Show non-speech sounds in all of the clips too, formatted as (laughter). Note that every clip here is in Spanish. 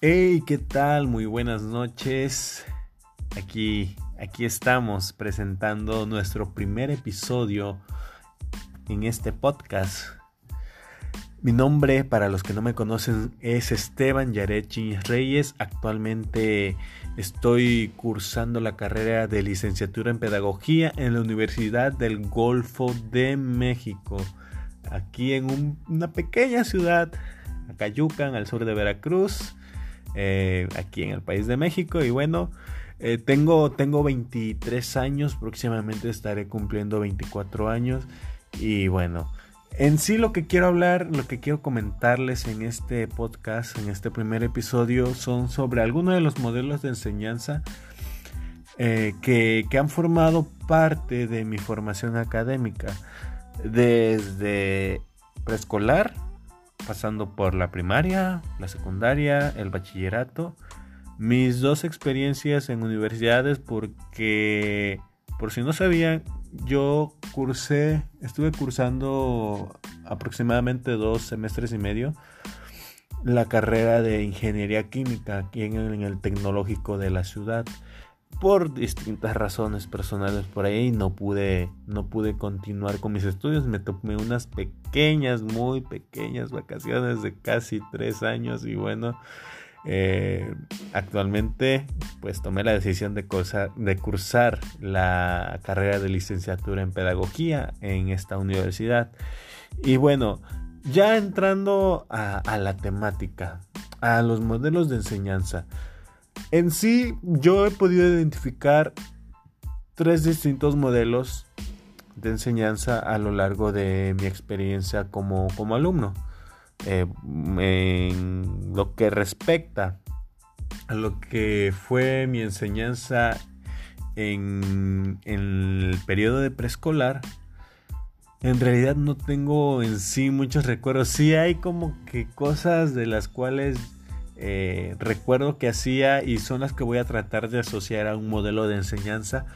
Hey, ¿qué tal? Muy buenas noches. Aquí, aquí estamos presentando nuestro primer episodio en este podcast. Mi nombre, para los que no me conocen, es Esteban Yarechi Reyes. Actualmente estoy cursando la carrera de licenciatura en pedagogía en la Universidad del Golfo de México, aquí en una pequeña ciudad, Acayucan, al sur de Veracruz. Eh, aquí en el país de México. Y bueno, eh, tengo, tengo 23 años, próximamente estaré cumpliendo 24 años. Y bueno, en sí lo que quiero hablar, lo que quiero comentarles en este podcast, en este primer episodio, son sobre algunos de los modelos de enseñanza eh, que, que han formado parte de mi formación académica. Desde preescolar pasando por la primaria, la secundaria, el bachillerato. Mis dos experiencias en universidades porque, por si no sabían, yo cursé, estuve cursando aproximadamente dos semestres y medio la carrera de ingeniería química aquí en el tecnológico de la ciudad por distintas razones personales por ahí no pude no pude continuar con mis estudios. Me tomé unas pequeñas muy pequeñas vacaciones de casi tres años y bueno eh, actualmente pues tomé la decisión de cursar, de cursar la carrera de licenciatura en pedagogía en esta universidad. Y bueno ya entrando a la temática a los modelos de enseñanza en sí, yo he podido identificar tres distintos modelos de enseñanza a lo largo de mi experiencia como, alumno. Eh, en lo que respecta a lo que fue mi enseñanza en, en el periodo de preescolar, en realidad no tengo en sí muchos recuerdos. Sí hay como que cosas de las cuales eh, recuerdo que hacía y son las que voy a tratar de asociar a un modelo de enseñanza.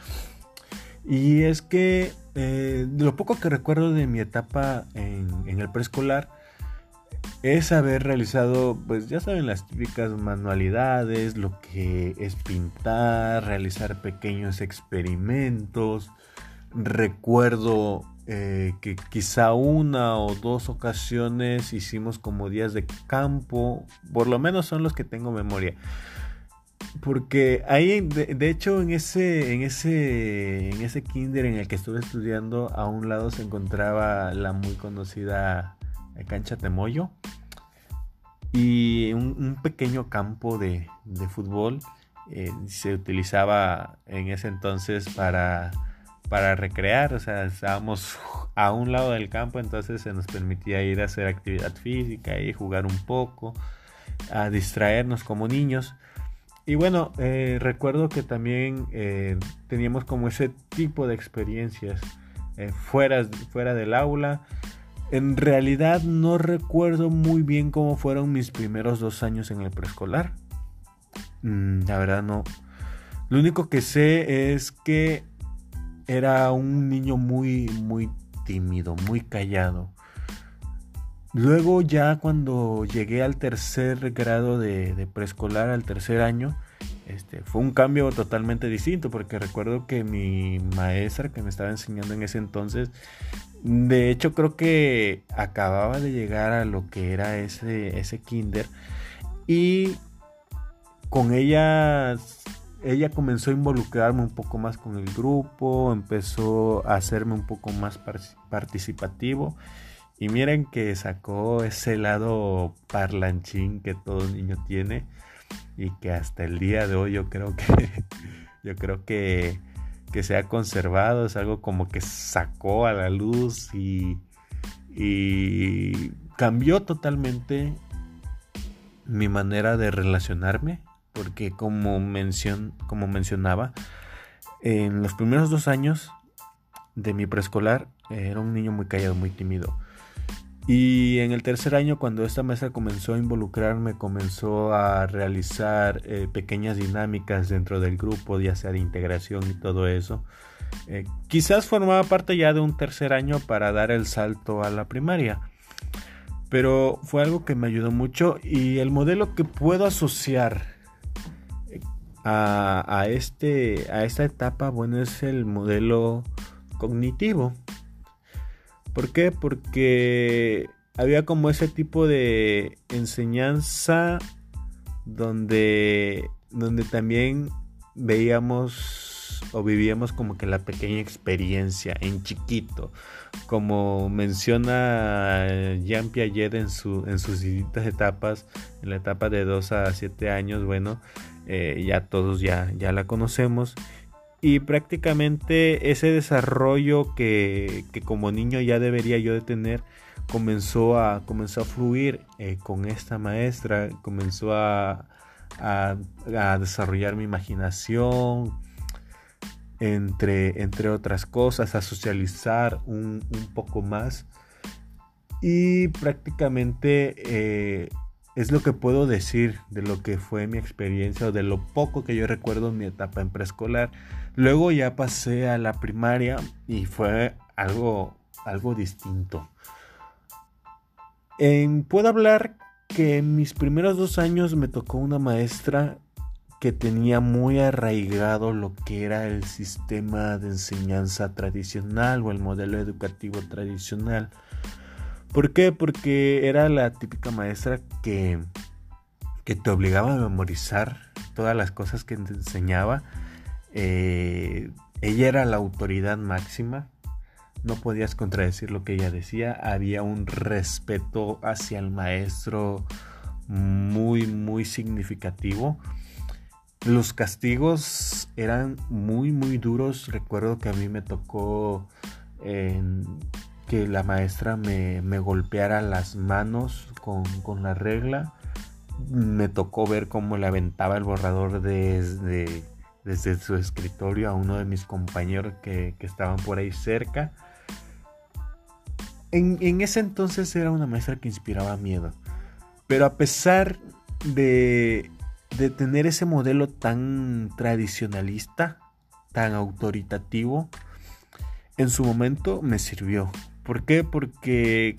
Y es que eh, lo poco que recuerdo de mi etapa en, el preescolar es haber realizado, pues ya saben, las típicas manualidades, lo que es pintar, realizar pequeños experimentos. Recuerdo eh, que quizá una o dos ocasiones hicimos como días de campo, por lo menos son los que tengo memoria. Porque ahí, de, hecho, en ese, en, ese, en ese kinder en el que estuve estudiando, a un lado se encontraba la muy conocida cancha Temoyo y un, pequeño campo de, fútbol. Eh, se utilizaba en ese entonces para para recrear, o sea, estábamos a un lado del campo, entonces se nos permitía ir a hacer actividad física y jugar un poco, a distraernos como niños. Y bueno, eh, recuerdo que también eh, teníamos como ese tipo de experiencias eh, fuera, fuera del aula. En realidad no recuerdo muy bien cómo fueron mis primeros dos años en el preescolar. Mm, la verdad no. Lo único que sé es que era un niño muy, muy tímido, muy callado. Luego ya cuando llegué al tercer grado de, preescolar, al tercer año, este, fue un cambio totalmente distinto porque recuerdo que mi maestra que me estaba enseñando en ese entonces, de hecho creo que acababa de llegar a lo que era ese, ese kinder y con ella ella comenzó a involucrarme un poco más con el grupo, empezó a hacerme un poco más participativo. Y miren que sacó ese lado parlanchín que todo niño tiene y que hasta el día de hoy yo creo que (laughs) yo creo que, que se ha conservado, es algo como que sacó a la luz y, y cambió totalmente mi manera de relacionarme porque como, como mencionaba, en los primeros dos años de mi preescolar era un niño muy callado, muy tímido. Y en el tercer año, cuando esta maestra comenzó a involucrarme, comenzó a realizar eh, pequeñas dinámicas dentro del grupo, ya sea de integración y todo eso, eh, quizás formaba parte ya de un tercer año para dar el salto a la primaria. Pero fue algo que me ayudó mucho y el modelo que puedo asociar a, este, a esta etapa, bueno, es el modelo cognitivo. ¿Por qué? Porque había como ese tipo de enseñanza donde, donde también veíamos o vivíamos como que la pequeña experiencia en chiquito. Como menciona Jean Piaget en, su, en sus distintas etapas, en la etapa de 2 a 7 años, bueno, eh, ya todos ya, ya la conocemos. Y prácticamente ese desarrollo que, que, como niño ya debería yo de tener, comenzó a, comenzó a fluir eh, con esta maestra, comenzó a, a, desarrollar mi imaginación, entre, entre otras cosas, a socializar un, un poco más. Y prácticamente eh, es lo que puedo decir de lo que fue mi experiencia o de lo poco que yo recuerdo en mi etapa en preescolar. Luego ya pasé a la primaria y fue algo, algo distinto. puedo hablar que en mis primeros dos años me tocó una maestra que tenía muy arraigado lo que era el sistema de enseñanza tradicional o el modelo educativo tradicional. ¿Por qué? Porque era la típica maestra que, que te obligaba a memorizar todas las cosas que te enseñaba. Eh, ella era la autoridad máxima. No podías contradecir lo que ella decía. Había un respeto hacia el maestro muy, muy significativo. Los castigos eran muy, muy duros. Recuerdo que a mí me tocó en que la maestra me, golpeara las manos con, la regla. Me tocó ver cómo le aventaba el borrador desde, su escritorio a uno de mis compañeros que, estaban por ahí cerca. En, ese entonces era una maestra que inspiraba miedo. Pero a pesar de, de tener ese modelo tan tradicionalista, tan autoritativo, en su momento me sirvió. ¿Por qué? Porque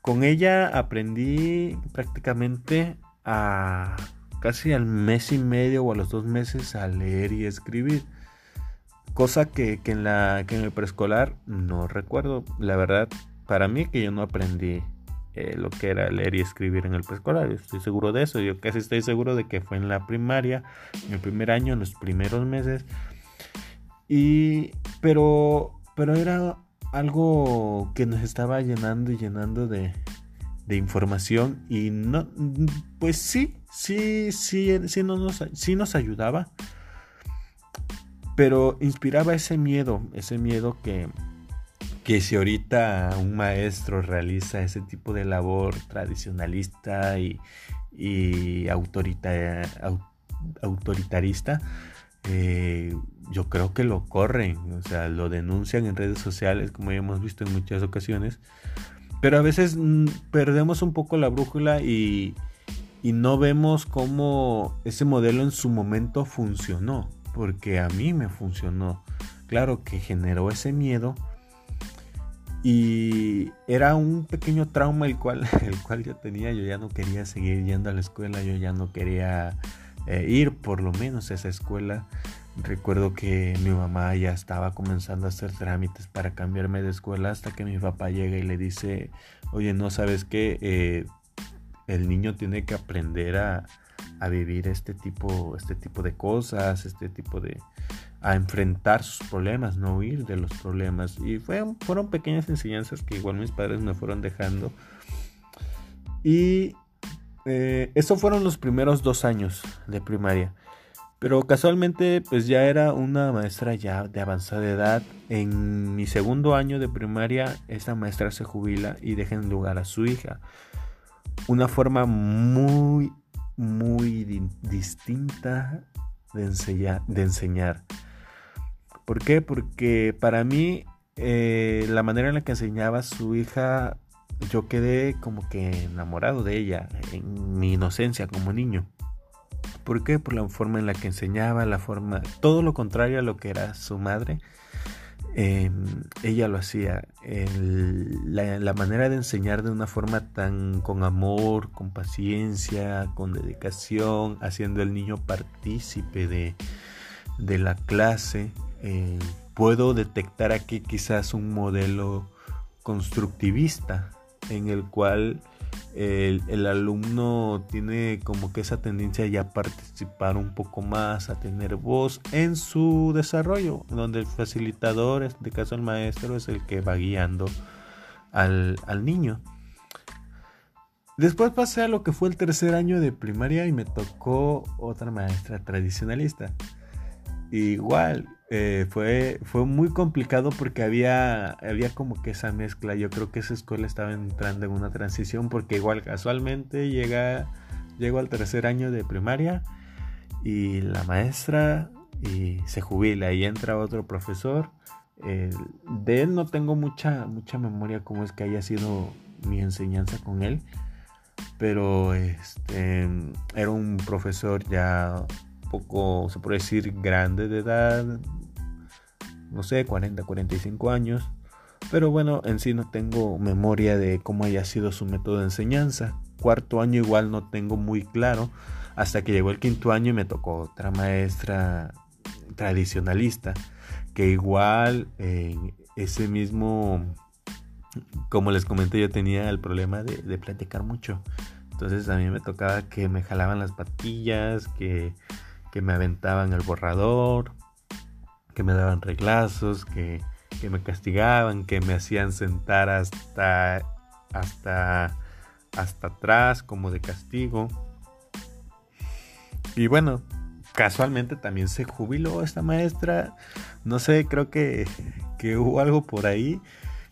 con ella aprendí prácticamente a casi al mes y medio o a los dos meses a leer y escribir. Cosa que, en, la, que en el preescolar no recuerdo. La verdad, para mí que yo no aprendí eh, lo que era leer y escribir en el preescolar. Estoy seguro de eso. Yo casi estoy seguro de que fue en la primaria, en el primer año, en los primeros meses. Y, pero, pero era algo que nos estaba llenando y llenando de, información y no pues sí sí sí sí nos, sí nos ayudaba pero inspiraba ese miedo ese miedo que que si ahorita un maestro realiza ese tipo de labor tradicionalista y, y autoritarista eh, yo creo que lo corren, o sea, lo denuncian en redes sociales, como ya hemos visto en muchas ocasiones. Pero a veces mm, perdemos un poco la brújula y, y no vemos cómo ese modelo en su momento funcionó, porque a mí me funcionó. Claro que generó ese miedo y era un pequeño trauma el cual, (laughs) el cual yo tenía. Yo ya no quería seguir yendo a la escuela, yo ya no quería eh, ir por lo menos a esa escuela. Recuerdo que mi mamá ya estaba comenzando a hacer trámites para cambiarme de escuela hasta que mi papá llega y le dice, oye, no sabes qué, eh, el niño tiene que aprender a, a, vivir este tipo, este tipo de cosas, este tipo de, a enfrentar sus problemas, no huir de los problemas. Y fue, fueron pequeñas enseñanzas que igual mis padres me fueron dejando. Y eh, estos fueron los primeros dos años de primaria. Pero casualmente pues ya era una maestra ya de avanzada edad. En mi segundo año de primaria esta maestra se jubila y deja en lugar a su hija. Una forma muy, muy distinta de, enseñar, de enseñar. ¿Por qué? Porque para mí eh, la manera en la que enseñaba a su hija yo quedé como que enamorado de ella en mi inocencia como niño. ¿Por qué? Por la forma en la que enseñaba, la forma, todo lo contrario a lo que era su madre. Em, ella lo hacía. la, manera de enseñar de una forma tan con amor, con paciencia, con dedicación, haciendo al niño partícipe de, de la clase. Eh, puedo detectar aquí quizás un modelo constructivista en el cual el, alumno tiene como que esa tendencia ya a participar un poco más, a tener voz en su desarrollo, donde el facilitador, en este caso el maestro, es el que va guiando al, al niño. Después pasé a lo que fue el tercer año de primaria y me tocó otra maestra tradicionalista. Igual, eh, fue, fue muy complicado porque había, había como que esa mezcla. Yo creo que esa escuela estaba entrando en una transición porque igual casualmente llega, llego al tercer año de primaria y la maestra y se jubila y entra otro profesor. de él no tengo mucha, mucha memoria cómo es que haya sido mi enseñanza con él, pero este, era un profesor ya poco, se puede decir, grande de edad, no sé, 40, 45 años. Pero bueno, en sí no tengo memoria de cómo haya sido su método de enseñanza. Cuarto año igual no tengo muy claro. Hasta que llegó el quinto año y me tocó otra maestra tradicionalista. Que igual en ese mismo, como les comenté, yo tenía el problema de, de platicar mucho. Entonces a mí me tocaba que me jalaban las patillas, que que me aventaban el borrador, que me daban reglazos, que, me castigaban, que me hacían sentar hasta, hasta, hasta atrás como de castigo. Y bueno, casualmente también se jubiló esta maestra. No sé, creo que, que hubo algo por ahí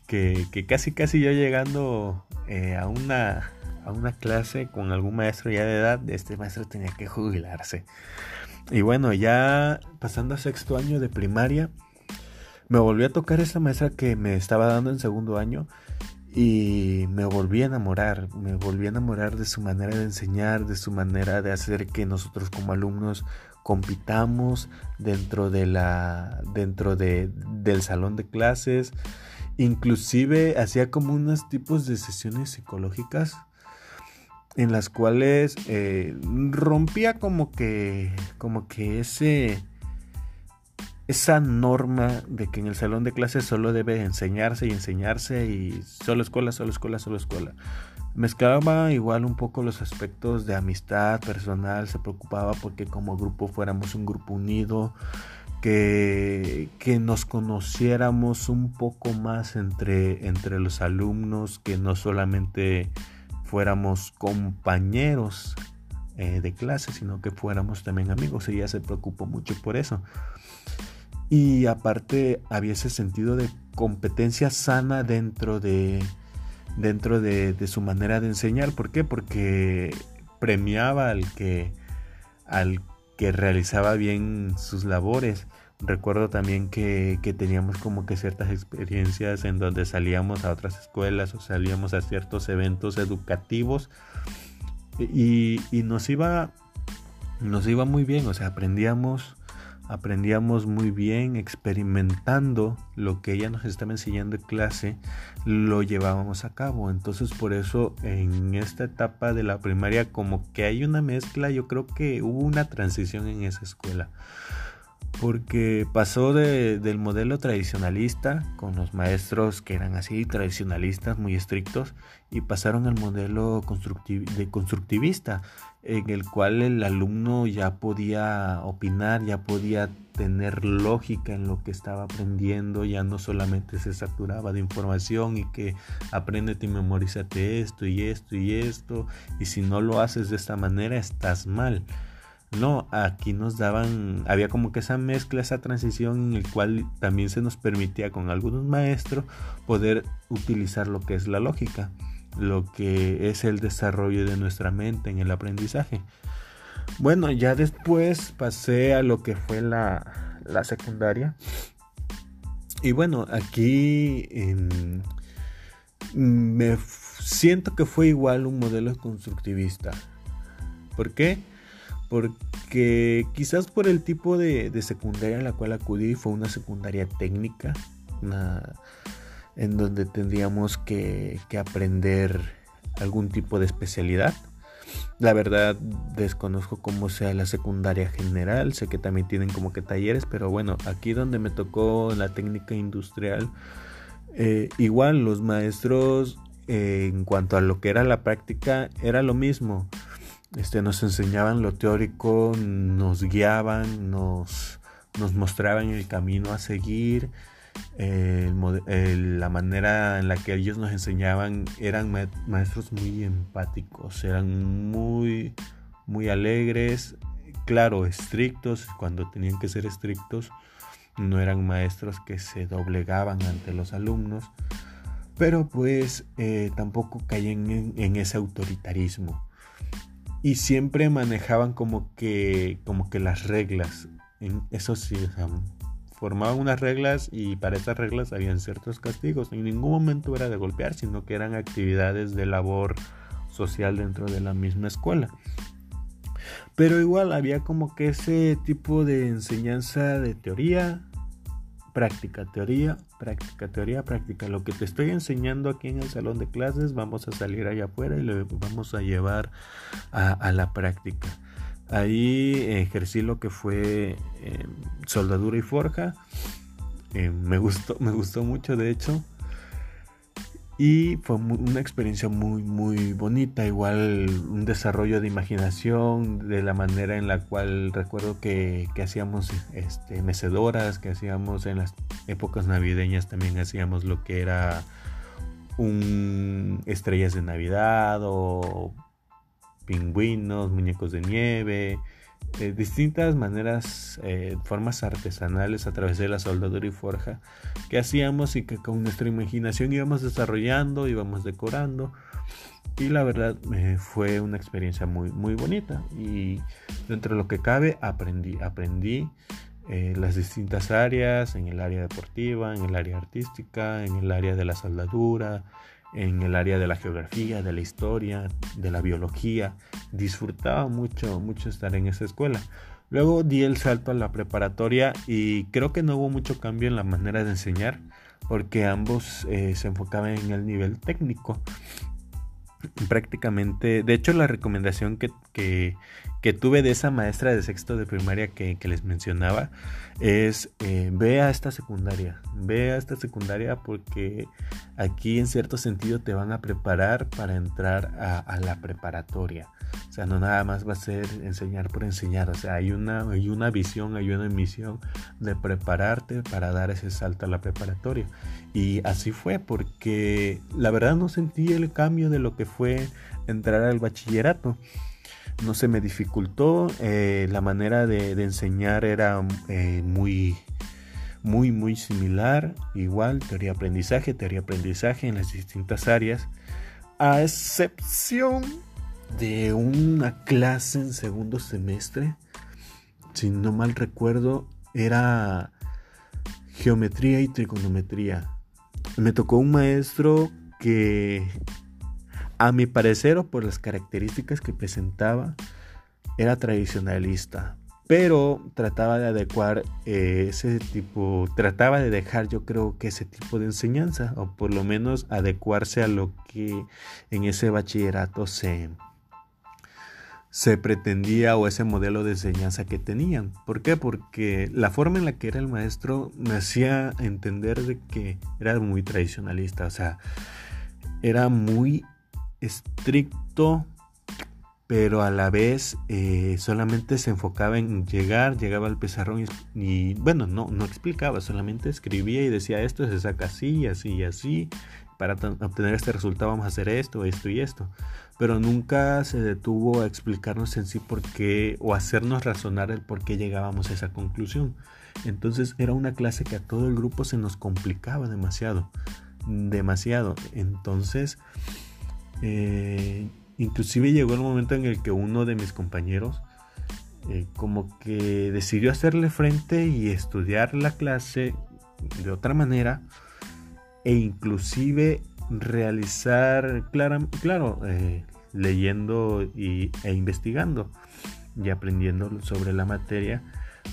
que, casi casi yo llegando eh, a, una, a una clase con algún maestro ya de edad, este maestro tenía que jubilarse. Y bueno, ya pasando a sexto año de primaria, me volví a tocar esa maestra que me estaba dando en segundo año y me volví a enamorar, me volví a enamorar de su manera de enseñar, de su manera de hacer que nosotros como alumnos compitamos dentro de la dentro de, del salón de clases, inclusive hacía como unos tipos de sesiones psicológicas en las cuales eh, rompía como que como que ese esa norma de que en el salón de clases solo debe enseñarse y enseñarse y solo escuela, solo escuela, solo escuela. Mezclaba igual un poco los aspectos de amistad personal, se preocupaba porque como grupo fuéramos un grupo unido, que, que nos conociéramos un poco más entre, entre los alumnos, que no solamente fuéramos compañeros eh, de clase, sino que fuéramos también amigos. Ella se preocupó mucho por eso. Y aparte había ese sentido de competencia sana dentro de, dentro de, su manera de enseñar. ¿Por qué? Porque premiaba al que, al que realizaba bien sus labores. Recuerdo también que, teníamos como que ciertas experiencias en donde salíamos a otras escuelas o salíamos a ciertos eventos educativos y, nos iba nos iba muy bien, o sea, aprendíamos aprendíamos muy bien experimentando lo que ella nos estaba enseñando en clase, lo llevábamos a cabo. Entonces por eso en esta etapa de la primaria como que hay una mezcla, yo creo que hubo una transición en esa escuela porque pasó del modelo tradicionalista con los maestros que eran así tradicionalistas muy estrictos y pasaron al modelo de constructivista en el cual el alumno ya podía opinar, ya podía tener lógica en lo que estaba aprendiendo, ya no solamente se saturaba de información y que aprendete y memorízate esto y esto y esto y si no lo haces de esta manera estás mal. No, aquí nos daban, había como que esa mezcla, esa transición en el cual también se nos permitía con algunos maestros poder utilizar lo que es la lógica, lo que es el desarrollo de nuestra mente en el aprendizaje. Bueno, ya después pasé a lo que fue la, secundaria. Y bueno, aquí me siento que fue igual un modelo constructivista. ¿Por qué? Porque quizás por el tipo de, secundaria a la cual acudí fue una secundaria técnica, en donde tendríamos que, aprender algún tipo de especialidad. La verdad desconozco cómo sea la secundaria general, sé que también tienen como que talleres, pero bueno, aquí donde me tocó la técnica industrial, eh, igual los maestros eh, en cuanto a lo que era la práctica era lo mismo. Este, nos enseñaban lo teórico, nos guiaban, nos, nos mostraban el camino a seguir. la manera en la que ellos nos enseñaban eran maestros muy empáticos, eran muy, muy alegres, claro, estrictos cuando tenían que ser estrictos, no eran maestros que se doblegaban ante los alumnos, pero pues eh, tampoco caían en, ese autoritarismo y siempre manejaban como que como que las reglas. En eso sí formaban unas reglas y para esas reglas habían ciertos castigos. En ningún momento era de golpear sino que eran actividades de labor social dentro de la misma escuela. Pero igual había como que ese tipo de enseñanza de teoría práctica, teoría, práctica, teoría, práctica. Lo que te estoy enseñando aquí en el salón de clases, vamos a salir allá afuera y lo vamos a llevar a, la práctica. Ahí ejercí lo que fue eh, soldadura y forja. Eh, me gustó, me gustó mucho, de hecho. Y fue una experiencia muy, muy bonita, igual un desarrollo de imaginación, de la manera en la cual recuerdo que, hacíamos este, mecedoras, que hacíamos en las épocas navideñas también hacíamos lo que era un estrellas de Navidad o pingüinos, muñecos de nieve, eh, distintas maneras, eh, formas artesanales a través de la soldadura y forja que hacíamos y que con nuestra imaginación íbamos desarrollando, íbamos decorando. Y la verdad eh, fue una experiencia muy, muy bonita. Y dentro de lo que cabe aprendí, aprendí las distintas áreas, en el área deportiva, en el área artística, en el área de la soldadura, en el área de la geografía, de la historia, de la biología. Disfrutaba mucho, mucho estar en esa escuela. Luego di el salto a la preparatoria y creo que no hubo mucho cambio en la manera de enseñar porque ambos eh, se enfocaban en el nivel técnico prácticamente, de hecho la recomendación que, que, tuve de esa maestra de sexto de primaria que, les mencionaba es eh, ve a esta secundaria, ve a esta secundaria porque aquí en cierto sentido te van a preparar para entrar a la preparatoria. O sea, no nada más va a ser enseñar por enseñar. O sea, hay una, hay una visión, hay una misión de prepararte para dar ese salto a la preparatoria. Y así fue, porque la verdad no sentí el cambio de lo que fue entrar al bachillerato. No se me dificultó, eh, la manera de, enseñar era eh, muy, muy, muy similar. Igual, teoría aprendizaje, teoría aprendizaje en las distintas áreas. A excepción de una clase en segundo semestre, si no mal recuerdo, era geometría y trigonometría. Me tocó un maestro que, a mi parecer o por las características que presentaba, era tradicionalista, pero trataba de adecuar eh, ese tipo, trataba de dejar yo creo que ese tipo de enseñanza, o por lo menos adecuarse a lo que en ese bachillerato se, se pretendía o ese modelo de enseñanza que tenían. ¿Por qué? Porque la forma en la que era el maestro me hacía entender de que era muy tradicionalista, o sea, era muy estricto, pero a la vez eh, solamente se enfocaba en llegar, llegaba al pizarrón y, bueno, no, no explicaba, solamente escribía y decía esto se saca así, así así, para obtener este resultado vamos a hacer esto, esto y esto. Pero nunca se detuvo a explicarnos en sí por qué o hacernos razonar el por qué llegábamos a esa conclusión. Entonces era una clase que a todo el grupo se nos complicaba demasiado, demasiado. Entonces, eh, inclusive llegó el momento en el que uno de mis compañeros eh, como que decidió hacerle frente y estudiar la clase de otra manera e inclusive realizar, claro, eh, leyendo e investigando y aprendiendo sobre la materia,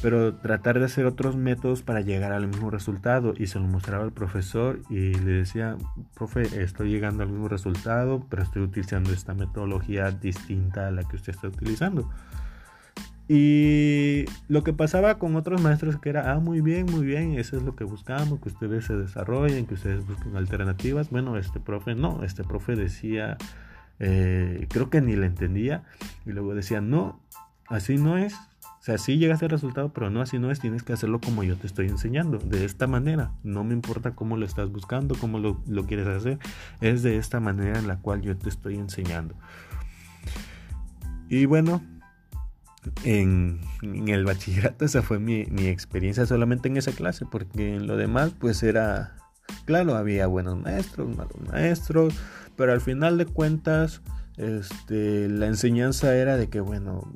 pero tratar de hacer otros métodos para llegar al mismo resultado y se lo mostraba al profesor y le decía, profe, estoy llegando al mismo resultado, pero estoy utilizando esta metodología distinta a la que usted está utilizando. Y lo que pasaba con otros maestros que era, ah, muy bien, muy bien, eso es lo que buscamos, que ustedes se desarrollen, que ustedes busquen alternativas. Bueno, este profe no, este profe decía, eh, creo que ni le entendía, y luego decía, no, así no es. O sea, sí llegas al resultado, pero no así no es, tienes que hacerlo como yo te estoy enseñando, de esta manera. No me importa cómo lo estás buscando, cómo lo, lo quieres hacer, es de esta manera en la cual yo te estoy enseñando. Y bueno, en, el bachillerato esa fue mi, experiencia solamente en esa clase, porque en lo demás pues era, claro, había buenos maestros, malos maestros, pero al final de cuentas este, la enseñanza era de que, bueno,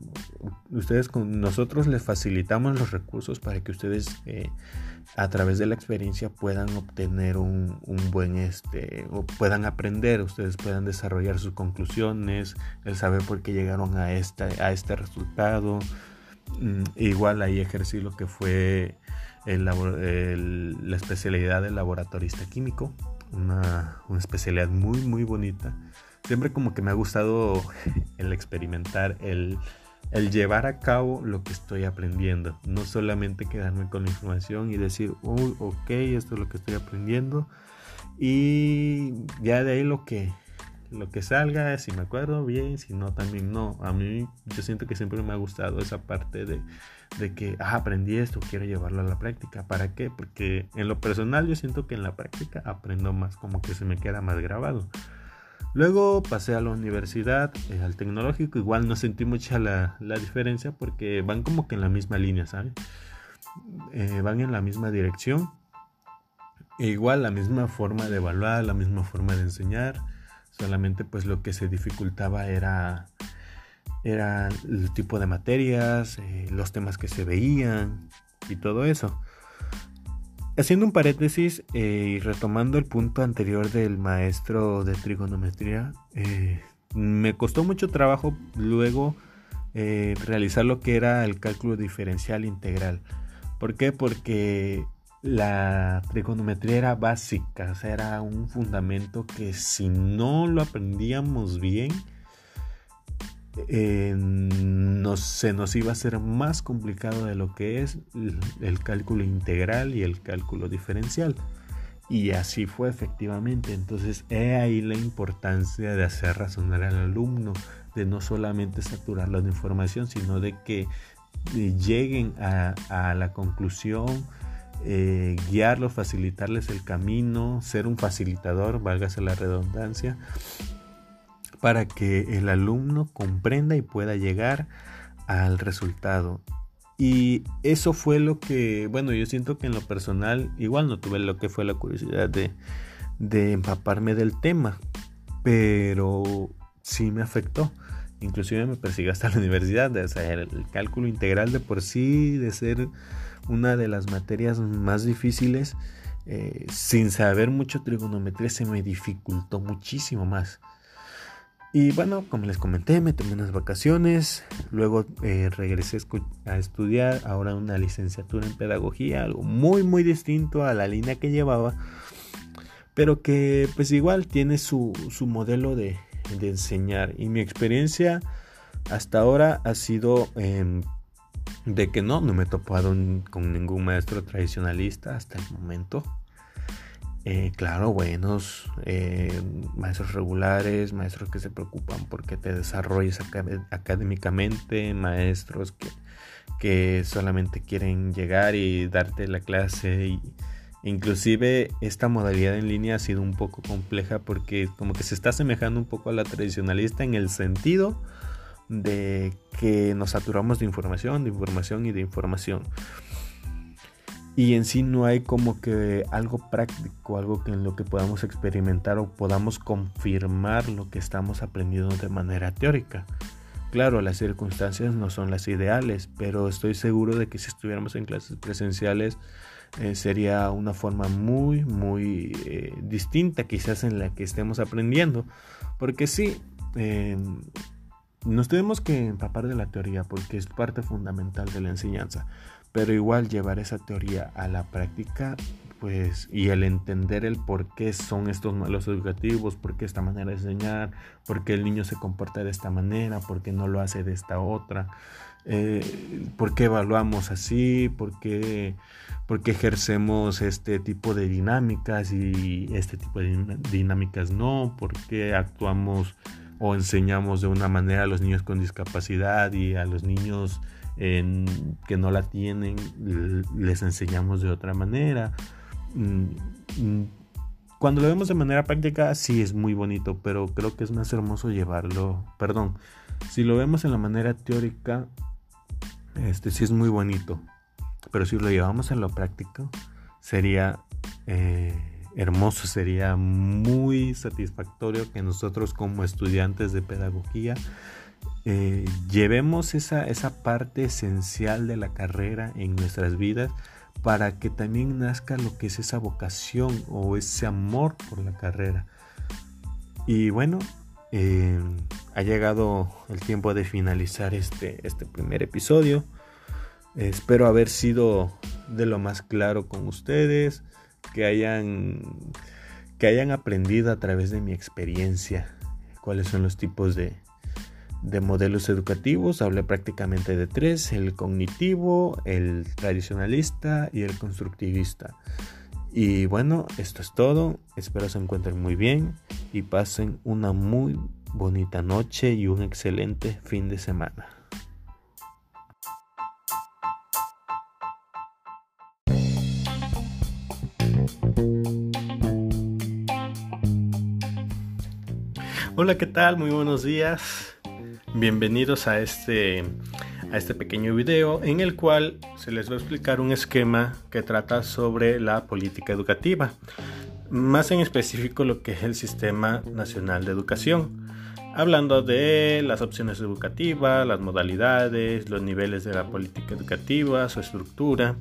ustedes con nosotros les facilitamos los recursos para que ustedes eh, a través de la experiencia puedan obtener un, buen, este, o puedan aprender, ustedes puedan desarrollar sus conclusiones, el saber por qué llegaron a, esta, a este resultado. Mm, igual ahí ejercí lo que fue la especialidad de laboratorista químico, una, una especialidad muy, muy bonita. Siempre como que me ha gustado el experimentar, el el llevar a cabo lo que estoy aprendiendo, no solamente quedarme con la información y decir, uy, ok, esto es lo que estoy aprendiendo y ya de ahí lo que lo que salga, si me acuerdo bien, si no también no. A mí yo siento que siempre me ha gustado esa parte de, de que, ah, aprendí esto, quiero llevarlo a la práctica. ¿Para qué? Porque en lo personal yo siento que en la práctica aprendo más, como que se me queda más grabado. Luego pasé a la universidad, eh, al tecnológico, igual no sentí mucha la, diferencia porque van como que en la misma línea, ¿sabes? Eh, van en la misma dirección. E igual la misma forma de evaluar, la misma forma de enseñar. Solamente pues lo que se dificultaba era, era el tipo de materias, eh, los temas que se veían y todo eso. Haciendo un paréntesis eh, y retomando el punto anterior del maestro de trigonometría, eh, me costó mucho trabajo luego eh, realizar lo que era el cálculo diferencial integral. ¿Por qué? Porque la trigonometría era básica, o sea, era un fundamento que si no lo aprendíamos bien, se nos iba a hacer más complicado de lo que es el, cálculo integral y el cálculo diferencial. Y así fue efectivamente. Entonces, he ahí la importancia de hacer razonar al alumno, de no solamente saturarlo de información, sino de que eh, lleguen a, la conclusión, eh, guiarlos, facilitarles el camino, ser un facilitador, válgase la redundancia, para que el alumno comprenda y pueda llegar al resultado. Y eso fue lo que, bueno, yo siento que en lo personal igual no tuve lo que fue la curiosidad de, empaparme del tema, pero sí me afectó. Inclusive me persiguió hasta la universidad, de sea, el, cálculo integral de por sí, de ser una de las materias más difíciles, eh, sin saber mucho trigonometría se me dificultó muchísimo más. Y bueno, como les comenté, me tomé unas vacaciones, luego eh, regresé a estudiar ahora una licenciatura en pedagogía, algo muy muy distinto a la línea que llevaba, pero que pues igual tiene su, modelo de, enseñar. Y mi experiencia hasta ahora ha sido em, de que no, no me he topado con ningún maestro tradicionalista hasta el momento. Eh, claro, buenos eh, maestros regulares, maestros que se preocupan porque te desarrolles académicamente, maestros que, que, solamente quieren llegar y darte la clase. Y, inclusive esta modalidad en línea ha sido un poco compleja porque como que se está asemejando un poco a la tradicionalista en el sentido de que nos saturamos de información, de información y de información y en sí no hay como que algo práctico, algo que en lo que podamos experimentar o podamos confirmar lo que estamos aprendiendo de manera teórica. Claro, las circunstancias no son las ideales, pero estoy seguro de que si estuviéramos en clases presenciales eh, sería una forma muy, muy eh, distinta quizás en la que estemos aprendiendo. Porque sí, em, nos tenemos que empapar de la teoría porque es parte fundamental de la enseñanza pero igual llevar esa teoría a la práctica pues y el entender el por qué son estos malos educativos, por qué esta manera de enseñar, por qué el niño se comporta de esta manera, por qué no lo hace de esta otra, eh, por qué evaluamos así, por qué, por qué ejercemos este tipo de dinámicas y este tipo de dinámicas no, por qué actuamos o enseñamos de una manera a los niños con discapacidad y a los niños que no la tienen les enseñamos de otra manera Mm, mm, cuando lo vemos de manera práctica, sí es muy bonito, pero creo que es más hermoso llevarlo. Perdón, si lo vemos en la manera teórica, este sí es muy bonito, pero si lo llevamos en lo práctico, sería eh, hermoso, sería muy satisfactorio que nosotros como estudiantes de pedagogía eh, llevemos esa, esa parte esencial de la carrera en nuestras vidas para que también nazca lo que es esa vocación o ese amor por la carrera. Y bueno, eh, ha llegado el tiempo de finalizar este, este primer episodio. espero haber sido de lo más claro con ustedes, que hayan, que hayan aprendido a través de mi experiencia cuáles son los tipos de, de modelos educativos, hablé prácticamente de tres, el cognitivo, el tradicionalista y el constructivista. Y bueno, esto es todo, espero se encuentren muy bien y pasen una muy bonita noche y un excelente fin de semana. Hola, ¿qué tal? Muy buenos días. Bienvenidos a este, a este pequeño video en el cual se les va a explicar un esquema que trata sobre la política educativa, más en específico lo que es el Sistema Nacional de Educación, hablando de las opciones educativas, las modalidades, los niveles de la política educativa, su estructura.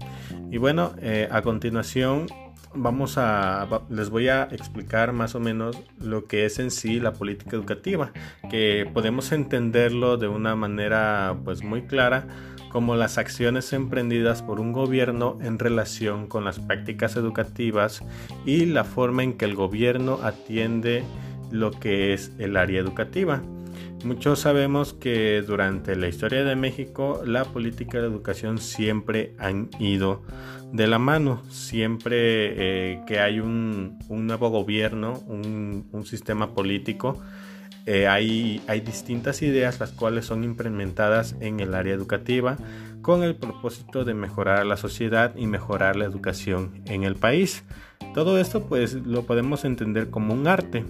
Y bueno, eh, a continuación vamos a les voy a explicar más o menos lo que es en sí la política educativa, que podemos entenderlo de una manera pues muy clara como las acciones emprendidas por un gobierno en relación con las prácticas educativas y la forma en que el gobierno atiende lo que es el área educativa. Muchos sabemos que durante la historia de México la política de educación siempre han ido de la mano. Siempre eh, que hay un, nuevo gobierno, un, sistema político, eh, hay, hay, distintas ideas las cuales son implementadas en el área educativa con el propósito de mejorar la sociedad y mejorar la educación en el país. Todo esto pues lo podemos entender como un arte.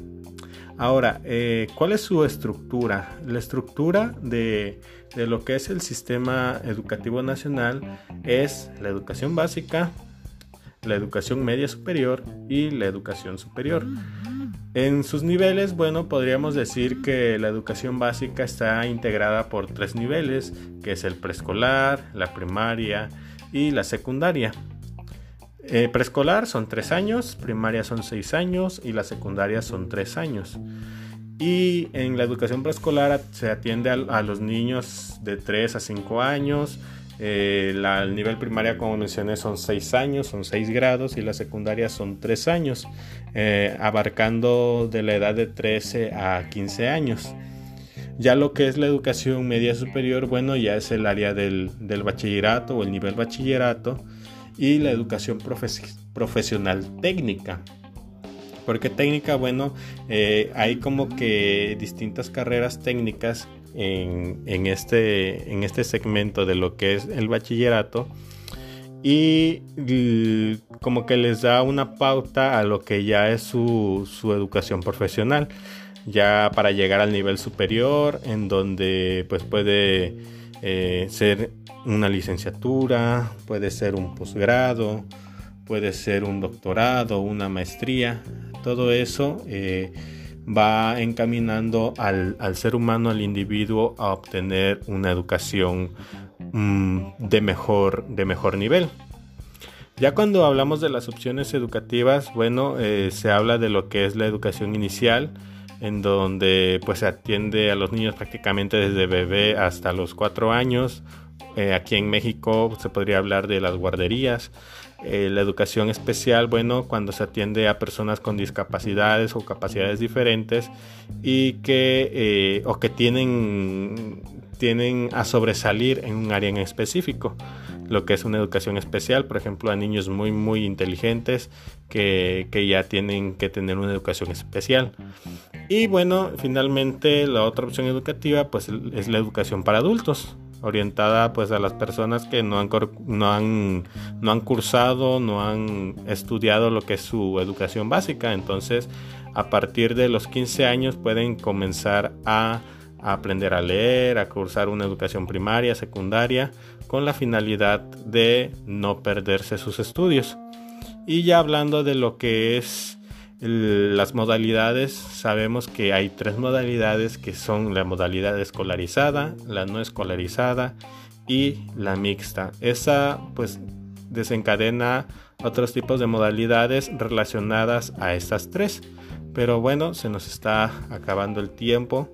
Ahora, eh, ¿cuál es su estructura? La estructura de, lo que es el sistema educativo nacional es la educación básica, la educación media superior y la educación superior. En sus niveles, bueno, podríamos decir que la educación básica está integrada por tres niveles, que es el preescolar, la primaria y la secundaria. Eh, preescolar son tres años, primaria son seis años y la secundaria son tres años. Y en la educación preescolar se atiende a, los niños de 3 a 5 años. Eh, la, el nivel primaria, como mencioné, son 6 años, son 6 grados, y la secundaria son 3 años, eh, abarcando de la edad de 13 a 15 años. Ya lo que es la educación media superior, bueno, ya es el área del, del bachillerato o el nivel bachillerato, y la educación profesional técnica. Porque técnica, bueno, eh, hay como que distintas carreras técnicas en, este, en este segmento de lo que es el bachillerato y como que les da una pauta a lo que ya es su, educación profesional ya para llegar al nivel superior en donde pues puede eh, ser una licenciatura, puede ser un posgrado, puede ser un doctorado, una maestría. Todo eso eh, va encaminando al, ser humano, al individuo, a obtener una educación mm, de, mejor, de mejor nivel. Ya cuando hablamos de las opciones educativas, bueno, eh, se habla de lo que es la educación inicial, en donde pues se atiende a los niños prácticamente desde bebé hasta los cuatro años Eh, aquí en México se podría hablar de las guarderías, eh, la educación especial, bueno, cuando se atiende a personas con discapacidades o capacidades diferentes y que eh, o que tienen tienen a sobresalir en un área en específico lo que es una educación especial, por ejemplo, a niños muy, muy inteligentes que, ya tienen que tener una educación especial. Y bueno, finalmente la otra opción educativa pues es la educación para adultos, orientada pues a las personas que no han, no han, no han cursado, no han estudiado lo que es su educación básica. Entonces, a partir de los 15 años pueden comenzar a aprender a leer, a cursar una educación primaria, secundaria, con la finalidad de no perderse sus estudios. Y ya hablando de lo que es las modalidades, sabemos que hay tres modalidades que son la modalidad escolarizada, la no escolarizada y la mixta. Esa pues desencadena otros tipos de modalidades relacionadas a estas tres. Pero bueno, se nos está acabando el tiempo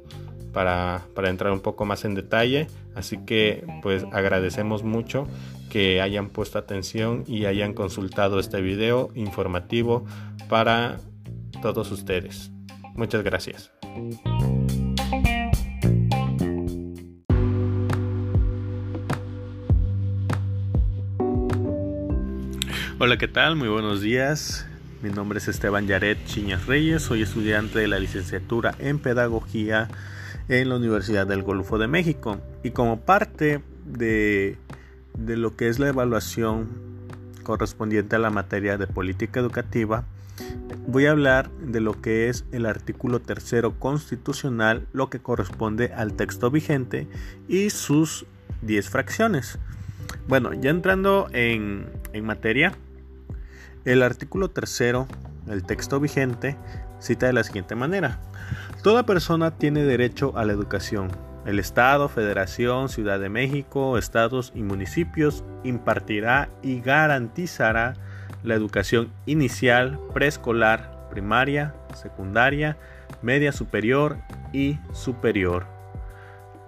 para, entrar un poco más en detalle. Así que pues agradecemos mucho que hayan puesto atención y hayan consultado este video informativo para todos ustedes. Muchas gracias. Hola, ¿qué tal? Muy buenos días. Mi nombre es Esteban Yaret Chiñas Reyes, soy estudiante de la licenciatura en Pedagogía en la Universidad del Golfo de México. Y como parte de, de lo que es la evaluación correspondiente a la materia de política educativa, voy a hablar de lo que es el artículo tercero constitucional, lo que corresponde al texto vigente y sus 10 fracciones. Bueno, ya entrando en, en materia, el artículo tercero, el texto vigente, cita de la siguiente manera. Toda persona tiene derecho a la educación. El Estado, Federación, Ciudad de México, estados y municipios impartirá y garantizará la educación inicial, preescolar, primaria, secundaria, media superior y superior.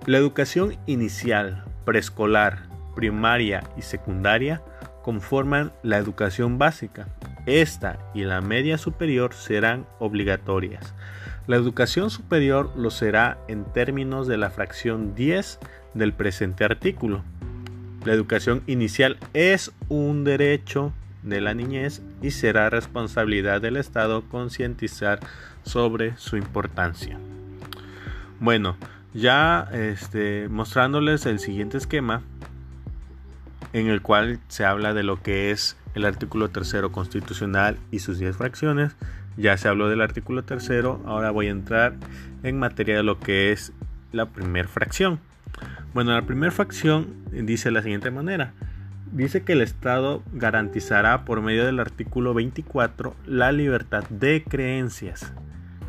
La educación inicial, preescolar, primaria y secundaria conforman la educación básica. Esta y la media superior serán obligatorias. La educación superior lo será en términos de la fracción 10 del presente artículo. La educación inicial es un derecho de la niñez y será responsabilidad del Estado concientizar sobre su importancia. Bueno, ya este, mostrándoles el siguiente esquema en el cual se habla de lo que es el artículo tercero constitucional y sus 10 fracciones, ya se habló del artículo tercero, ahora voy a entrar en materia de lo que es la primera fracción. Bueno, la primera fracción dice de la siguiente manera. Dice que el Estado garantizará por medio del artículo 24 la libertad de creencias.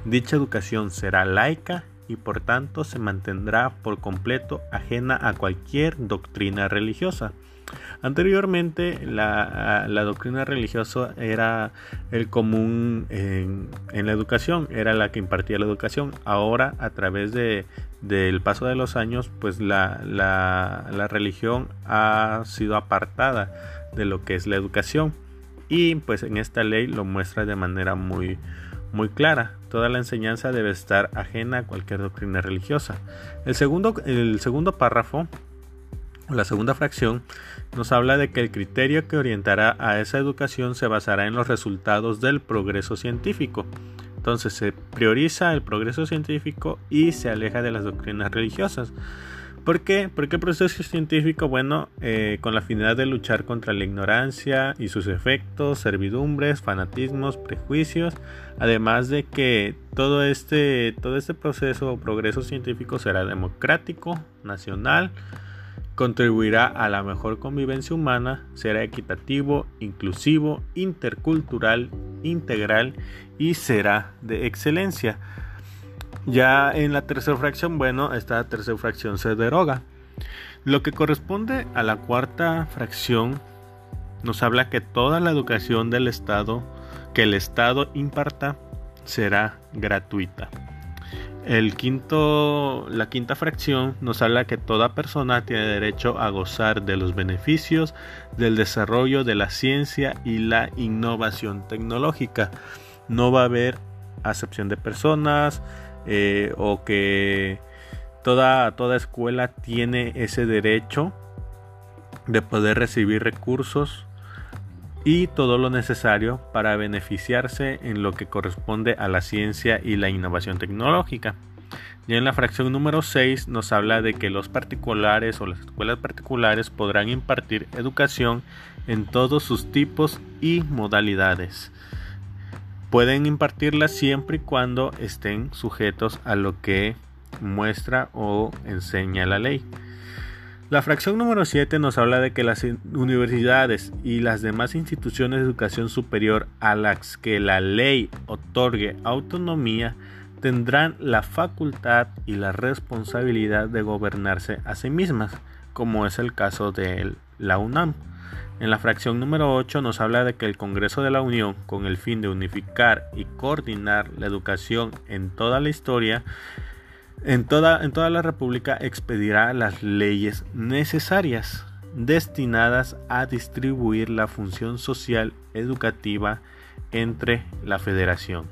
Dicha educación será laica y por tanto se mantendrá por completo ajena a cualquier doctrina religiosa. Anteriormente la, doctrina religiosa era el común en, la educación, era la que impartía la educación. Ahora a través de, del paso de los años pues la, la religión ha sido apartada de lo que es la educación y pues en esta ley lo muestra de manera muy, muy clara. Toda la enseñanza debe estar ajena a cualquier doctrina religiosa. El segundo, el segundo párrafo la segunda fracción nos habla de que el criterio que orientará a esa educación se basará en los resultados del progreso científico. Entonces se prioriza el progreso científico y se aleja de las doctrinas religiosas. ¿Por qué? Porque el proceso científico, bueno, eh, con la finalidad de luchar contra la ignorancia y sus efectos, servidumbres, fanatismos, prejuicios, además de que todo este, todo este proceso o progreso científico será democrático, nacional, contribuirá a la mejor convivencia humana, será equitativo, inclusivo, intercultural, integral y será de excelencia. Ya en la tercera fracción, bueno, esta tercera fracción se deroga. Lo que corresponde a la cuarta fracción nos habla que toda la educación del Estado que el Estado imparta será gratuita. El quinto, la quinta fracción nos habla que toda persona tiene derecho a gozar de los beneficios del desarrollo de la ciencia y la innovación tecnológica. No va a haber acepción de personas eh, o que toda, toda escuela tiene ese derecho de poder recibir recursos y todo lo necesario para beneficiarse en lo que corresponde a la ciencia y la innovación tecnológica. Y en la fracción número 6 nos habla de que los particulares o las escuelas particulares podrán impartir educación en todos sus tipos y modalidades. Pueden impartirla siempre y cuando estén sujetos a lo que muestra o enseña la ley. La fracción número 7 nos habla de que las universidades y las demás instituciones de educación superior a las que la ley otorgue autonomía tendrán la facultad y la responsabilidad de gobernarse a sí mismas, como es el caso de la UNAM. En la fracción número 8 nos habla de que el Congreso de la Unión, con el fin de unificar y coordinar la educación en toda la historia, en toda, en toda la República expedirá las leyes necesarias destinadas a distribuir la función social educativa entre la federación.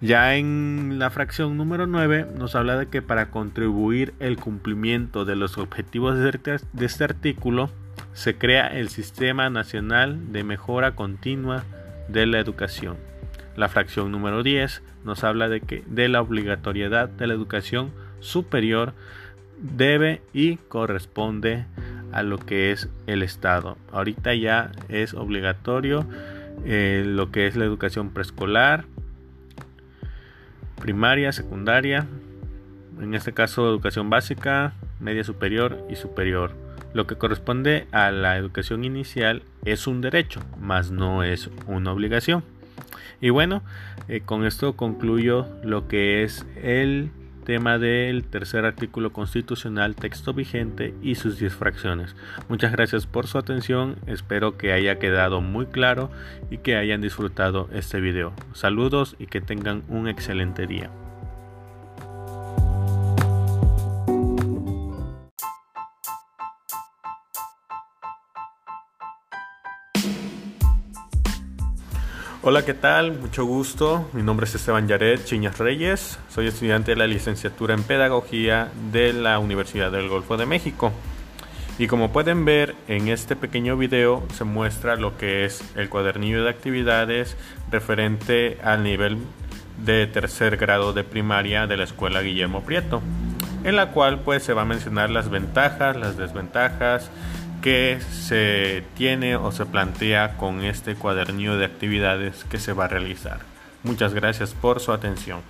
Ya en la fracción número 9 nos habla de que para contribuir el cumplimiento de los objetivos de este artículo se crea el Sistema Nacional de Mejora Continua de la Educación. La fracción número 10 nos habla de que de la obligatoriedad de la educación superior debe y corresponde a lo que es el Estado. Ahorita ya es obligatorio eh, lo que es la educación preescolar, primaria, secundaria, en este caso educación básica, media superior y superior. Lo que corresponde a la educación inicial es un derecho, mas no es una obligación. Y bueno, eh, con esto concluyo lo que es el tema del tercer artículo constitucional, texto vigente y sus 10 fracciones. Muchas gracias por su atención, espero que haya quedado muy claro y que hayan disfrutado este video. Saludos y que tengan un excelente día. Hola, ¿qué tal? Mucho gusto. Mi nombre es Esteban Yaret Chiñas Reyes. Soy estudiante de la licenciatura en Pedagogía de la Universidad del Golfo de México. Y como pueden ver en este pequeño video se muestra lo que es el cuadernillo de actividades referente al nivel de tercer grado de primaria de la escuela Guillermo Prieto, en la cual pues se va a mencionar las ventajas, las desventajas, que se tiene o se plantea con este cuadernillo de actividades que se va a realizar. Muchas gracias por su atención.